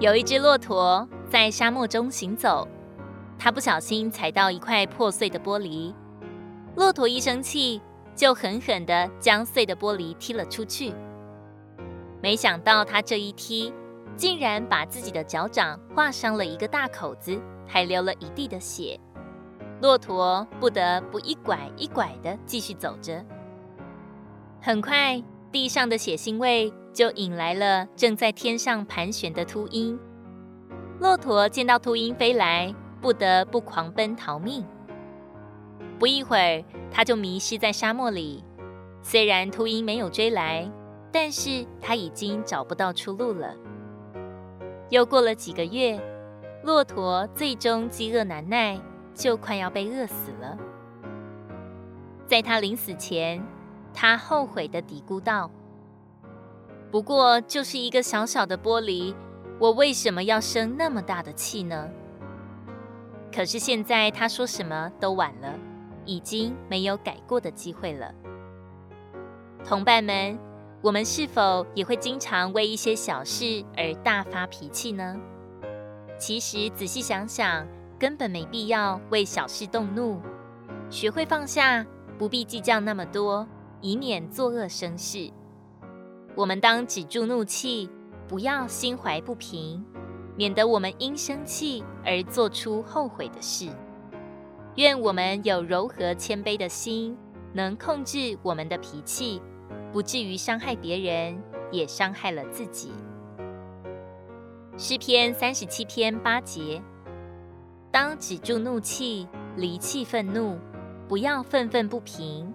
有一只骆驼在沙漠中行走，它不小心踩到一块破碎的玻璃。骆驼一生气，就狠狠地将碎的玻璃踢了出去。没想到他这一踢，竟然把自己的脚掌划伤了一个大口子，还流了一地的血。骆驼不得不一拐一拐地继续走着。很快，地上的血腥味就引来了正在天上盘旋的秃鹰。骆驼见到秃鹰飞来，不得不狂奔逃命。不一会儿，它就迷失在沙漠里。虽然秃鹰没有追来，但是它已经找不到出路了。又过了几个月，骆驼最终饥饿难耐，就快要被饿死了。在它临死前，他后悔的嘀咕道：“不过就是一个小小的玻璃，我为什么要生那么大的气呢？”可是现在他说什么都晚了。已经没有改过的机会了。同伴们，我们是否也会经常为一些小事而大发脾气呢？其实仔细想想，根本没必要为小事动怒。学会放下，不必计较那么多，以免作恶生事。我们当止住怒气，不要心怀不平，免得我们因生气而做出后悔的事。愿我们有柔和谦卑的心，能控制我们的脾气，不至于伤害别人，也伤害了自己。诗篇三十七篇八节：当止住怒气，离弃愤怒，不要愤愤不平，